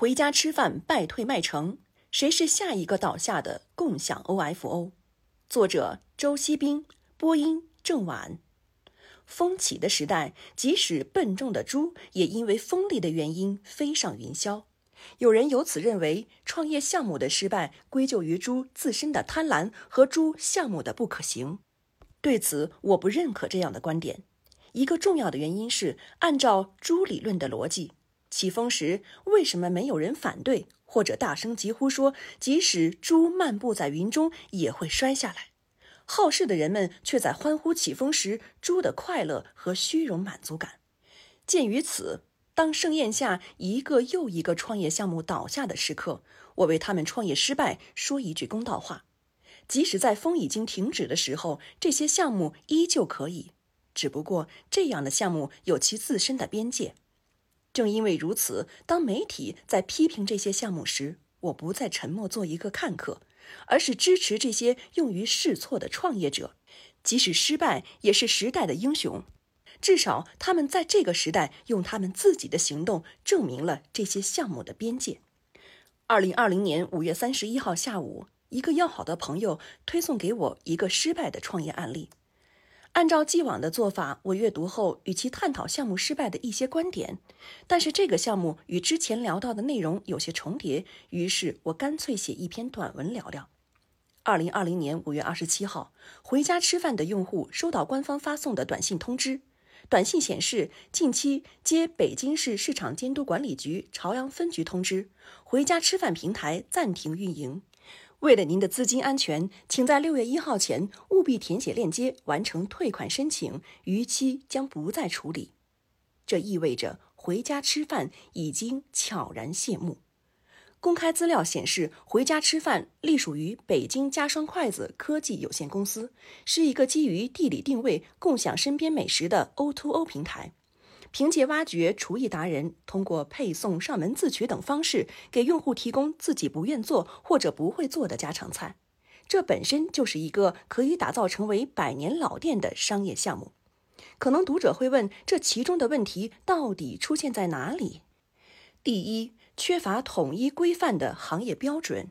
回家吃饭败退麦城，谁是下一个倒下的共享 OFO？作者周锡兵，播音郑婉。风起的时代，即使笨重的猪也因为风力的原因飞上云霄。有人由此认为，创业项目的失败归咎于猪自身的贪婪和猪项目的不可行。对此，我不认可这样的观点。一个重要的原因是，按照猪理论的逻辑，起风时为什么没有人反对或者大声疾呼说，即使猪漫步在云中也会摔下来？好事的人们却在欢呼起风时猪的快乐和虚荣满足感。鉴于此，当盛宴下一个又一个创业项目倒下的时刻，我为他们创业失败说一句公道话：即使在风已经停止的时候，这些项目依旧可以。只不过这样的项目有其自身的边界。正因为如此，当媒体在批评这些项目时，我不再沉默做一个看客。而是支持这些用于试错的创业者，即使失败也是时代的英雄。至少他们在这个时代用他们自己的行动证明了这些项目的边界。二零二零年五月三十一号下午，一个要好的朋友推送给我一个失败的创业案例。按照既往的做法，我阅读后与其探讨项目失败的一些观点，但是这个项目与之前聊到的内容有些重叠，于是我干脆写一篇短文聊聊。二零二零年五月二十七号，回家吃饭的用户收到官方发送的短信通知，短信显示近期接北京市市场监督管理局朝阳分局通知，回家吃饭平台暂停运营。为了您的资金安全，请在六月一号前务必填写链接，完成退款申请，逾期将不再处理。这意味着回家吃饭已经悄然谢幕。公开资料显示，回家吃饭隶属于北京家双筷子科技有限公司，是一个基于地理定位、共享身边美食的 O2O 平台。凭借挖掘厨艺达人，通过配送、上门自取等方式，给用户提供自己不愿做或者不会做的家常菜，这本身就是一个可以打造成为百年老店的商业项目。可能读者会问，这其中的问题到底出现在哪里？第一，缺乏统一规范的行业标准。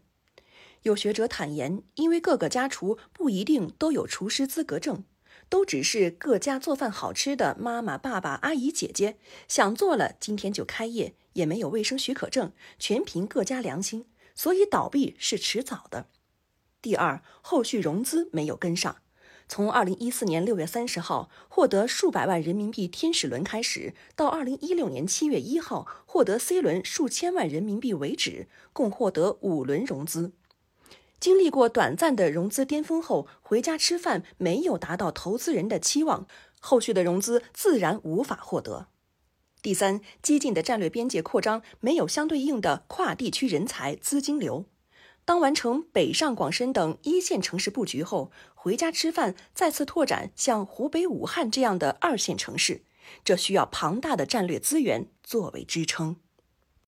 有学者坦言，因为各个家厨不一定都有厨师资格证。都只是各家做饭好吃的妈妈、爸爸、阿姨、姐姐，想做了今天就开业，也没有卫生许可证，全凭各家良心，所以倒闭是迟早的。第二，后续融资没有跟上。从二零一四年六月三十号获得数百万人民币天使轮开始，到二零一六年七月一号获得 C 轮数千万人民币为止，共获得五轮融资。经历过短暂的融资巅峰后，回家吃饭没有达到投资人的期望，后续的融资自然无法获得。第三，激进的战略边界扩张没有相对应的跨地区人才资金流。当完成北上广深等一线城市布局后，回家吃饭再次拓展像湖北武汉这样的二线城市，这需要庞大的战略资源作为支撑。